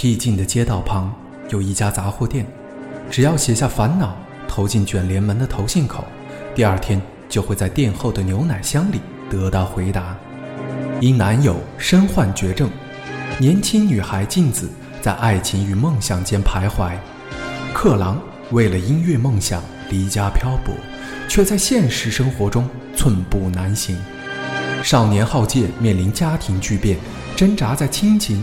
僻静的街道旁有一家杂货店，只要写下烦恼，投进卷帘门的投信口，第二天就会在店后的牛奶箱里得到回答。因男友身患绝症，年轻女孩静子在爱情与梦想间徘徊。克郎为了音乐梦想离家漂泊，却在现实生活中寸步难行。少年浩介面临家庭巨变，挣扎在亲情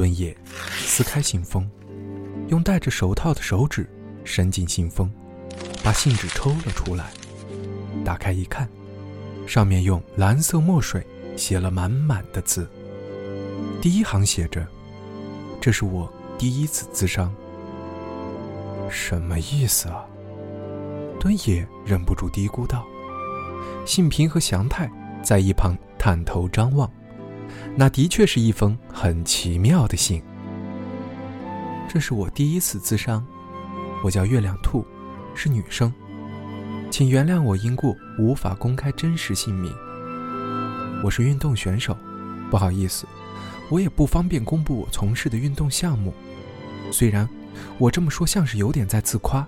敦也撕开信封，用戴着手套的手指伸进信封，把信纸抽了出来。打开一看，上面用蓝色墨水写了满满的字。第一行写着：“这是我第一次自伤。”什么意思啊？敦野忍不住嘀咕道。信平和祥太在一旁探头张望，那的确是一封很奇妙的信。这是我第一次自伤，我叫月亮兔，是女生。请原谅我因故无法公开真实姓名。我是运动选手，不好意思，我也不方便公布我从事的运动项目。虽然我这么说像是有点在自夸，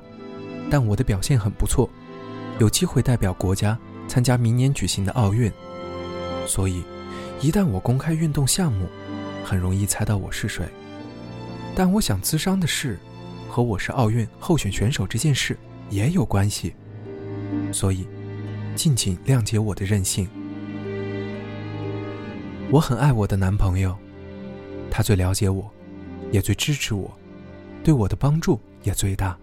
但我的表现很不错，有机会代表国家参加明年举行的奥运。所以，一旦我公开运动项目，很容易猜到我是谁。但我想咨商的事，和我是奥运候选选手这件事也有关系。所以，敬请谅解我的任性。我很爱我的男朋友，他最了解我，也最支持我，对我的帮助也最大。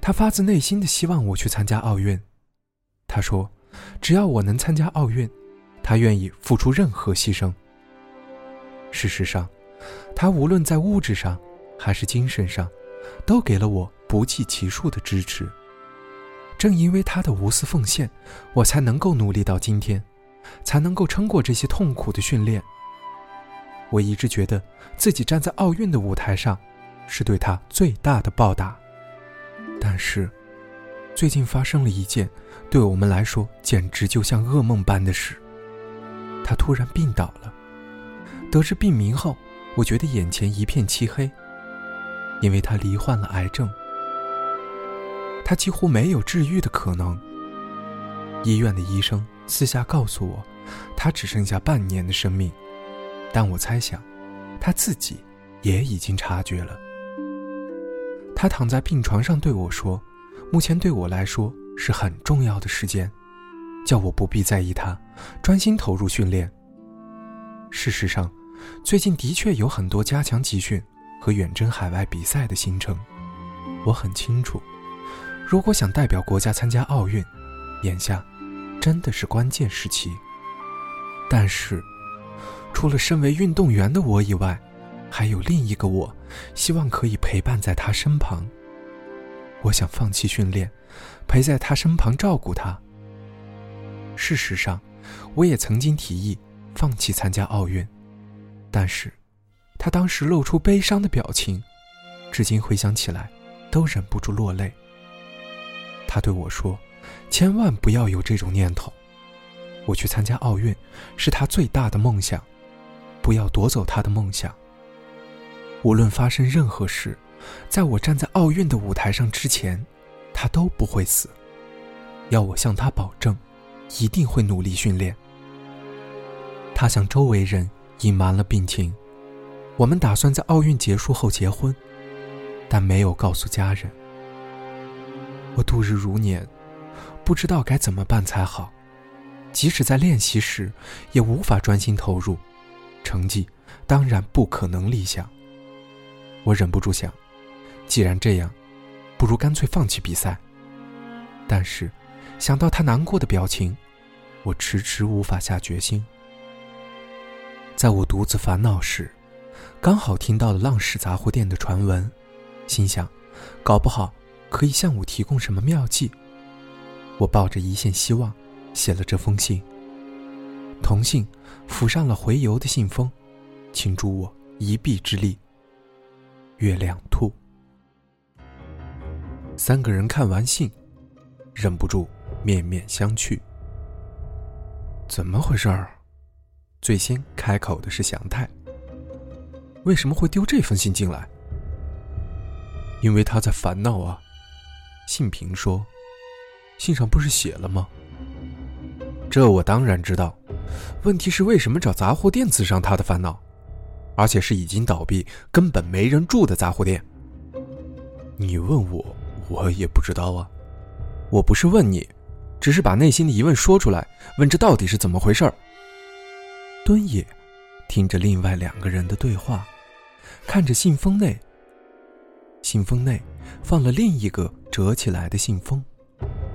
他发自内心的希望我去参加奥运。他说，只要我能参加奥运，他愿意付出任何牺牲。事实上，他无论在物质上还是精神上，都给了我不计其数的支持。正因为他的无私奉献，我才能够努力到今天，才能够撑过这些痛苦的训练。我一直觉得自己站在奥运的舞台上，是对他最大的报答。但是，最近发生了一件对我们来说简直就像噩梦般的事。他突然病倒了。得知病名后，我觉得眼前一片漆黑，因为他罹患了癌症。他几乎没有治愈的可能。医院的医生私下告诉我，他只剩下半年的生命，但我猜想，他自己也已经察觉了。他躺在病床上对我说：“目前对我来说是很重要的时间，叫我不必在意他，专心投入训练。”事实上，最近的确有很多加强集训和远征海外比赛的行程，我很清楚。如果想代表国家参加奥运，眼下真的是关键时期。但是，除了身为运动员的我以外，还有另一个我，希望可以陪伴在他身旁。我想放弃训练，陪在他身旁照顾他。事实上，我也曾经提议放弃参加奥运，但是，他当时露出悲伤的表情，至今回想起来，都忍不住落泪。他对我说：“千万不要有这种念头。我去参加奥运，是他最大的梦想，不要夺走他的梦想。无论发生任何事，在我站在奥运的舞台上之前，他都不会死。要我向他保证，一定会努力训练。”他向周围人隐瞒了病情。我们打算在奥运结束后结婚，但没有告诉家人。我度日如年，不知道该怎么办才好。即使在练习时，也无法专心投入，成绩当然不可能理想。我忍不住想，既然这样，不如干脆放弃比赛。但是，想到他难过的表情，我迟迟无法下决心。在我独自烦恼时，刚好听到了浪矢杂货店的传闻，心想，搞不好可以向我提供什么妙计。我抱着一线希望，写了这封信。同信附上了回邮的信封，请助我一臂之力。月亮兔。三个人看完信，忍不住面面相觑。怎么回事儿？最先开口的是祥太。为什么会丢这封信进来？因为他在烦恼啊。信平说：“信上不是写了吗？”这我当然知道。问题是为什么找杂货店刺伤他的烦恼，而且是已经倒闭、根本没人住的杂货店？你问我，我也不知道啊。我不是问你，只是把内心的疑问说出来，问这到底是怎么回事儿。敦野听着另外两个人的对话。看着信封内，信封内放了另一个折起来的信封，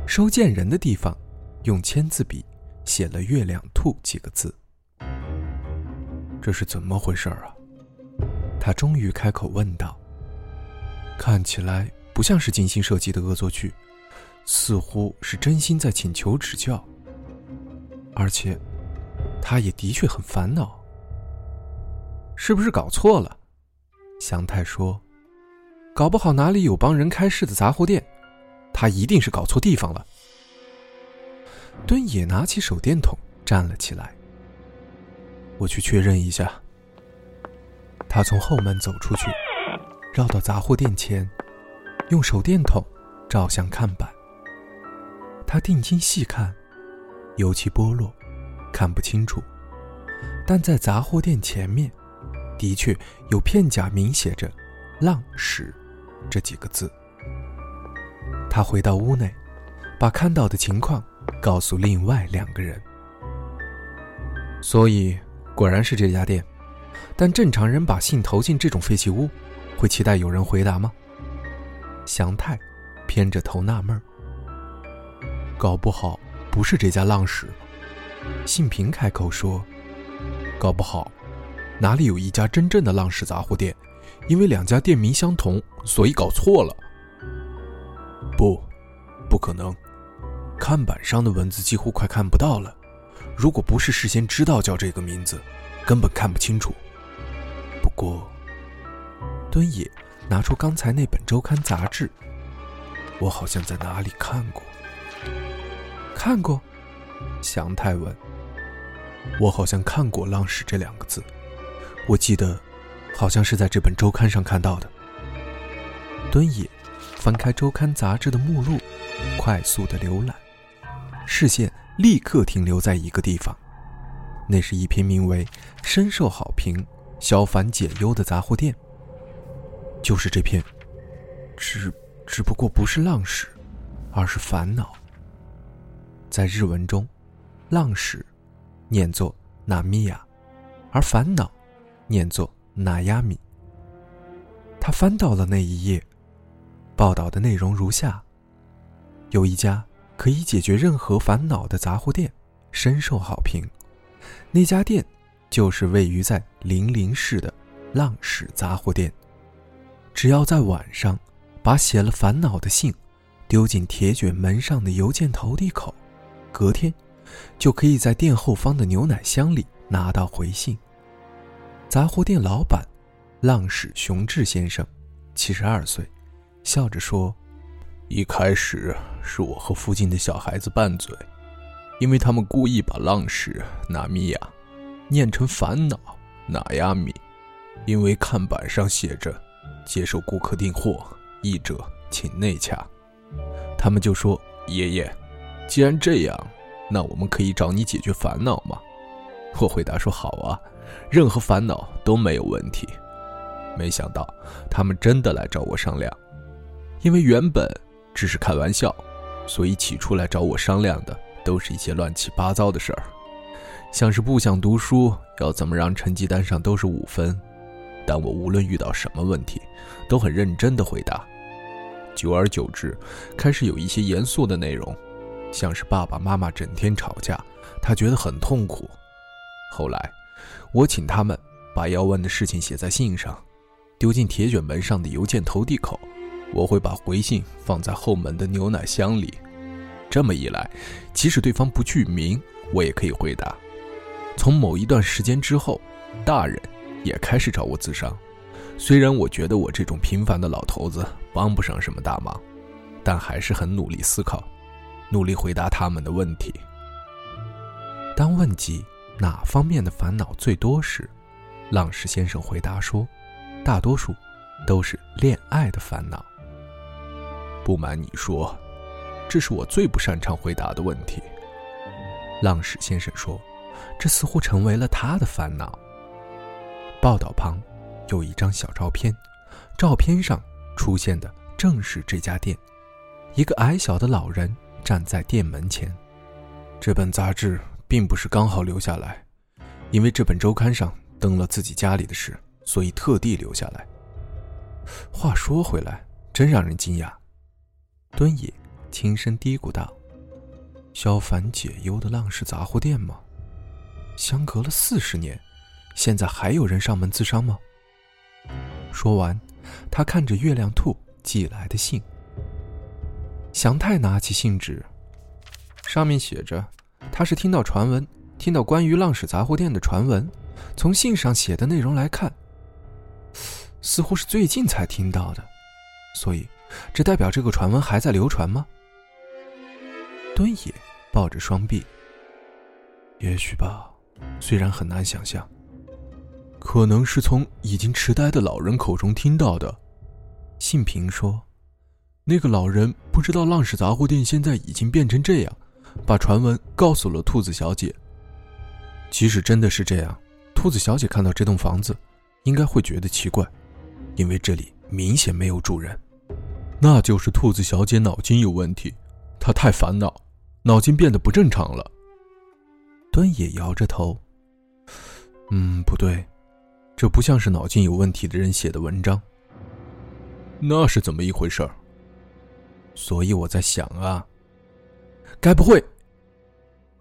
收件人的地方用签字笔写了“月亮兔”几个字。这是怎么回事儿啊？他终于开口问道。看起来不像是精心设计的恶作剧，似乎是真心在请求指教。而且，他也的确很烦恼，是不是搞错了？祥太说：“搞不好哪里有帮人开市的杂货店，他一定是搞错地方了。”敦也拿起手电筒站了起来。我去确认一下。他从后门走出去，绕到杂货店前，用手电筒照向看板。他定睛细看，油漆剥落，看不清楚，但在杂货店前面。的确有片假名写着“浪矢”这几个字。他回到屋内，把看到的情况告诉另外两个人。所以果然是这家店，但正常人把信投进这种废弃屋，会期待有人回答吗？祥太偏着头纳闷儿。搞不好不是这家浪矢。信平开口说：“搞不好。”哪里有一家真正的浪矢杂货店？因为两家店名相同，所以搞错了。不，不可能。看板上的文字几乎快看不到了。如果不是事先知道叫这个名字，根本看不清楚。不过，敦野拿出刚才那本周刊杂志，我好像在哪里看过。看过？祥太问。我好像看过“浪矢”这两个字。我记得，好像是在这本周刊上看到的。敦野翻开周刊杂志的目录，快速的浏览，视线立刻停留在一个地方，那是一篇名为“深受好评，消烦解忧”的杂货店。就是这篇，只只不过不是浪矢，而是烦恼。在日文中，浪矢念作纳米亚，而烦恼。念作纳亚米。他翻到了那一页，报道的内容如下：有一家可以解决任何烦恼的杂货店，深受好评。那家店就是位于在零陵市的浪矢杂货店。只要在晚上把写了烦恼的信丢进铁卷门上的邮件投递口，隔天就可以在店后方的牛奶箱里拿到回信。杂货店老板，浪矢雄志先生，七十二岁，笑着说：“一开始是我和附近的小孩子拌嘴，因为他们故意把浪矢纳米亚念成烦恼纳亚米，因为看板上写着接受顾客订货，译者请内洽。他们就说：爷爷，既然这样，那我们可以找你解决烦恼吗？我回答说：好啊。”任何烦恼都没有问题。没想到他们真的来找我商量，因为原本只是开玩笑，所以起初来找我商量的都是一些乱七八糟的事儿，像是不想读书要怎么让成绩单上都是五分。但我无论遇到什么问题，都很认真的回答。久而久之，开始有一些严肃的内容，像是爸爸妈妈整天吵架，他觉得很痛苦。后来。我请他们把要问的事情写在信上，丢进铁卷门上的邮件投递口。我会把回信放在后门的牛奶箱里。这么一来，即使对方不具名，我也可以回答。从某一段时间之后，大人也开始找我自商。虽然我觉得我这种平凡的老头子帮不上什么大忙，但还是很努力思考，努力回答他们的问题。当问及哪方面的烦恼最多时，浪矢先生回答说：“大多数都是恋爱的烦恼。”不瞒你说，这是我最不擅长回答的问题。浪矢先生说：“这似乎成为了他的烦恼。”报道旁。有一张小照片，照片上出现的正是这家店。一个矮小的老人站在店门前。这本杂志并不是刚好留下来，因为这本周刊上登了自己家里的事，所以特地留下来。话说回来，真让人惊讶。敦野轻声嘀咕道：“消烦解忧的浪士杂货店吗？相隔了四十年，现在还有人上门自伤吗？”说完，他看着月亮兔寄来的信。祥太拿起信纸，上面写着：“他是听到传闻，听到关于浪矢杂货店的传闻。从信上写的内容来看，似乎是最近才听到的。所以，这代表这个传闻还在流传吗？”敦野抱着双臂，也许吧，虽然很难想象。可能是从已经痴呆的老人口中听到的。信平说：“那个老人不知道浪矢杂货店现在已经变成这样，把传闻告诉了兔子小姐。即使真的是这样，兔子小姐看到这栋房子，应该会觉得奇怪，因为这里明显没有住人。那就是兔子小姐脑筋有问题，她太烦恼，脑筋变得不正常了。”端野摇着头：“嗯，不对。”这不像是脑筋有问题的人写的文章。那是怎么一回事儿？所以我在想啊，该不会……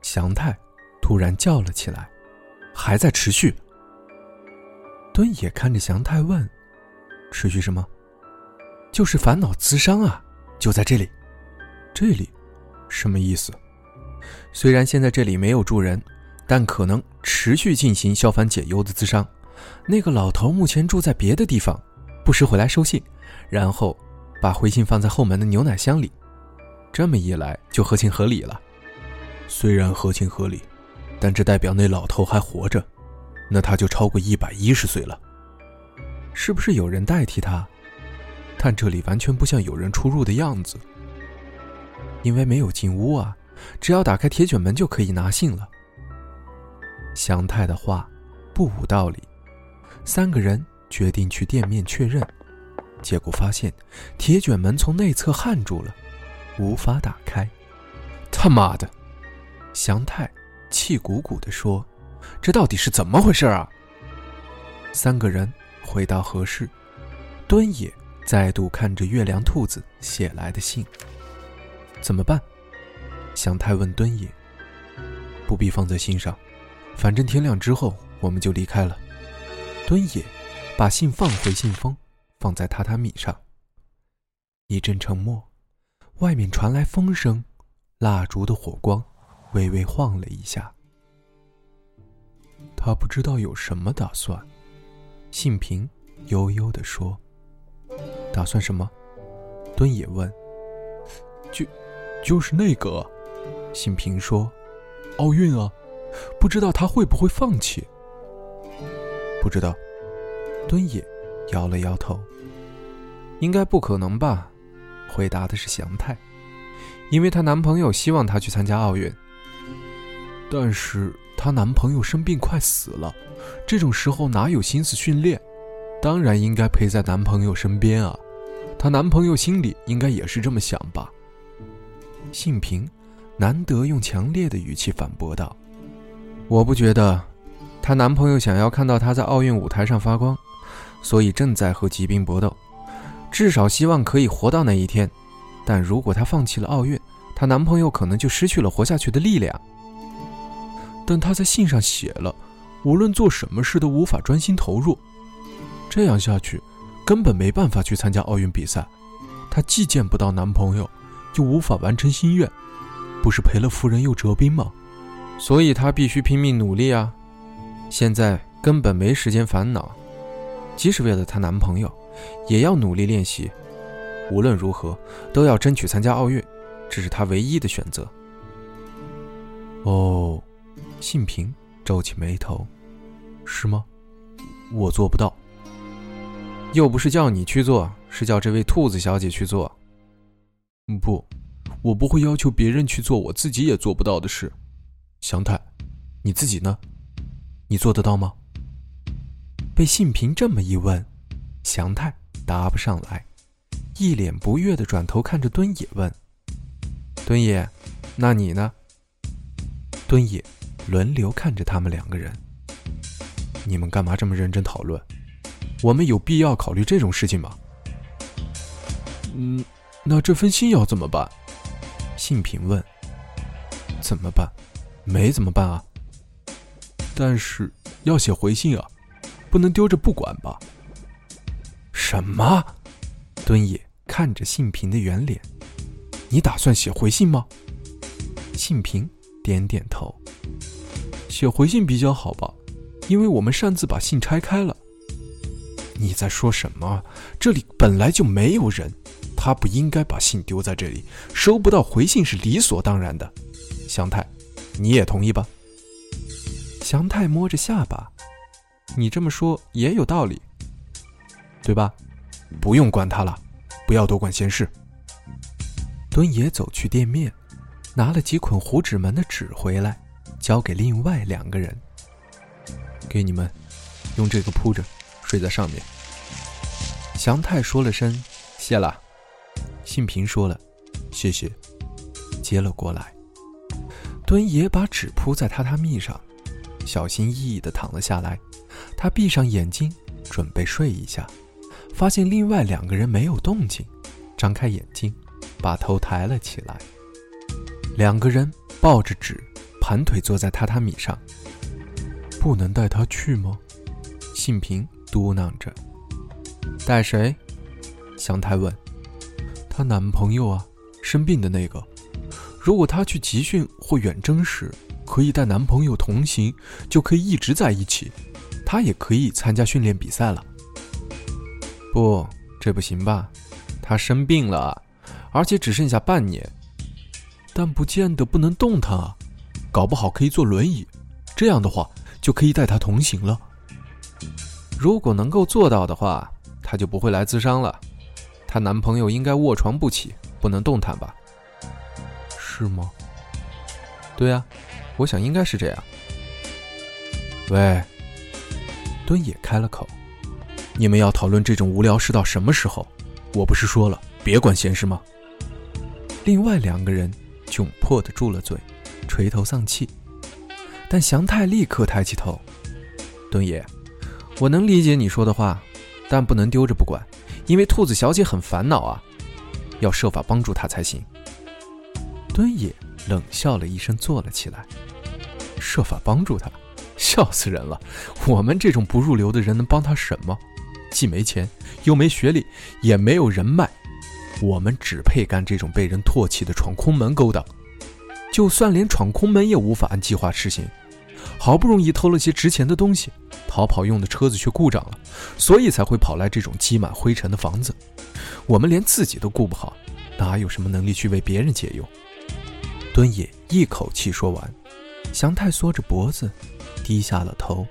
祥太突然叫了起来，还在持续。敦也看着祥太问：“持续什么？”就是烦恼滋伤啊，就在这里。这里，什么意思？虽然现在这里没有住人，但可能持续进行消烦解忧的滋伤。那个老头目前住在别的地方，不时回来收信，然后把回信放在后门的牛奶箱里。这么一来就合情合理了。虽然合情合理，但这代表那老头还活着，那他就超过一百一十岁了。是不是有人代替他？但这里完全不像有人出入的样子，因为没有进屋啊，只要打开铁卷门就可以拿信了。祥太的话不无道理。三个人决定去店面确认，结果发现铁卷门从内侧焊住了，无法打开。他妈的！祥太气鼓鼓地说：“这到底是怎么回事啊？”三个人回到合室，敦野再度看着月亮兔子写来的信。怎么办？祥太问敦野。不必放在心上，反正天亮之后我们就离开了。敦野把信放回信封，放在榻榻米上。一阵沉默，外面传来风声，蜡烛的火光微微晃了一下。他不知道有什么打算。信平悠悠地说：“打算什么？”敦野问。“就，就是那个。”信平说，“奥运啊，不知道他会不会放弃。”不知道，敦野摇了摇头。应该不可能吧？回答的是祥太，因为她男朋友希望她去参加奥运。但是她男朋友生病快死了，这种时候哪有心思训练？当然应该陪在男朋友身边啊！她男朋友心里应该也是这么想吧？信平难得用强烈的语气反驳道：“我不觉得。”她男朋友想要看到她在奥运舞台上发光，所以正在和疾病搏斗，至少希望可以活到那一天。但如果她放弃了奥运，她男朋友可能就失去了活下去的力量。但她在信上写了，无论做什么事都无法专心投入。这样下去，根本没办法去参加奥运比赛。她既见不到男朋友，又无法完成心愿，不是赔了夫人又折兵吗？所以她必须拼命努力啊！现在根本没时间烦恼，即使为了她男朋友，也要努力练习。无论如何，都要争取参加奥运，这是她唯一的选择。哦，信平皱起眉头，是吗？我做不到。又不是叫你去做，是叫这位兔子小姐去做。不，我不会要求别人去做我自己也做不到的事。祥太，你自己呢？你做得到吗？被信平这么一问，祥太答不上来，一脸不悦的转头看着敦野问：“敦野，那你呢？”敦野轮流看着他们两个人：“你们干嘛这么认真讨论？”我们有必要考虑这种事情吗？嗯，那这封信要怎么办？信平问。怎么办？没怎么办啊。但是要写回信啊，不能丢着不管吧？什么？敦野看着信平的圆脸，你打算写回信吗？信平点点头。写回信比较好吧，因为我们擅自把信拆开了。你在说什么？这里本来就没有人，他不应该把信丢在这里，收不到回信是理所当然的。祥太，你也同意吧？祥太摸着下巴，你这么说也有道理，对吧？不用管他了，不要多管闲事。敦爷走去店面，拿了几捆糊纸门的纸回来，交给另外两个人，给你们，用这个铺着。睡在上面。祥太说了声“谢了”，信平说了“谢谢”，接了过来。敦爷把纸铺在榻榻米上，小心翼翼地躺了下来。他闭上眼睛，准备睡一下，发现另外两个人没有动静，张开眼睛，把头抬了起来。两个人抱着纸，盘腿坐在榻榻米上。不能带他去吗？信平。嘟囔着：“带谁？”祥太问。“她男朋友啊，生病的那个。如果她去集训或远征时，可以带男朋友同行，就可以一直在一起。她也可以参加训练比赛了。”“不，这不行吧？她生病了，而且只剩下半年。但不见得不能动弹啊，搞不好可以坐轮椅。这样的话，就可以带她同行了。”如果能够做到的话，她就不会来自伤了。她男朋友应该卧床不起，不能动弹吧？是吗？对啊，我想应该是这样。喂，敦也开了口：“你们要讨论这种无聊事到什么时候？我不是说了，别管闲事吗？”另外两个人窘迫的住了嘴，垂头丧气。但祥太立刻抬起头：“敦也。”我能理解你说的话，但不能丢着不管，因为兔子小姐很烦恼啊，要设法帮助她才行。敦野冷笑了一声，坐了起来。设法帮助他，笑死人了！我们这种不入流的人能帮他什么？既没钱，又没学历，也没有人脉，我们只配干这种被人唾弃的闯空门勾当。就算连闯空门也无法按计划实行。好不容易偷了些值钱的东西，逃跑用的车子却故障了，所以才会跑来这种积满灰尘的房子。我们连自己都顾不好，哪有什么能力去为别人解忧？尊也一口气说完，祥太缩着脖子，低下了头。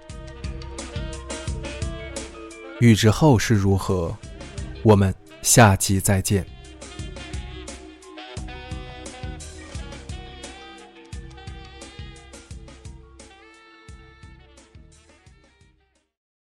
欲知后事如何，我们下集再见。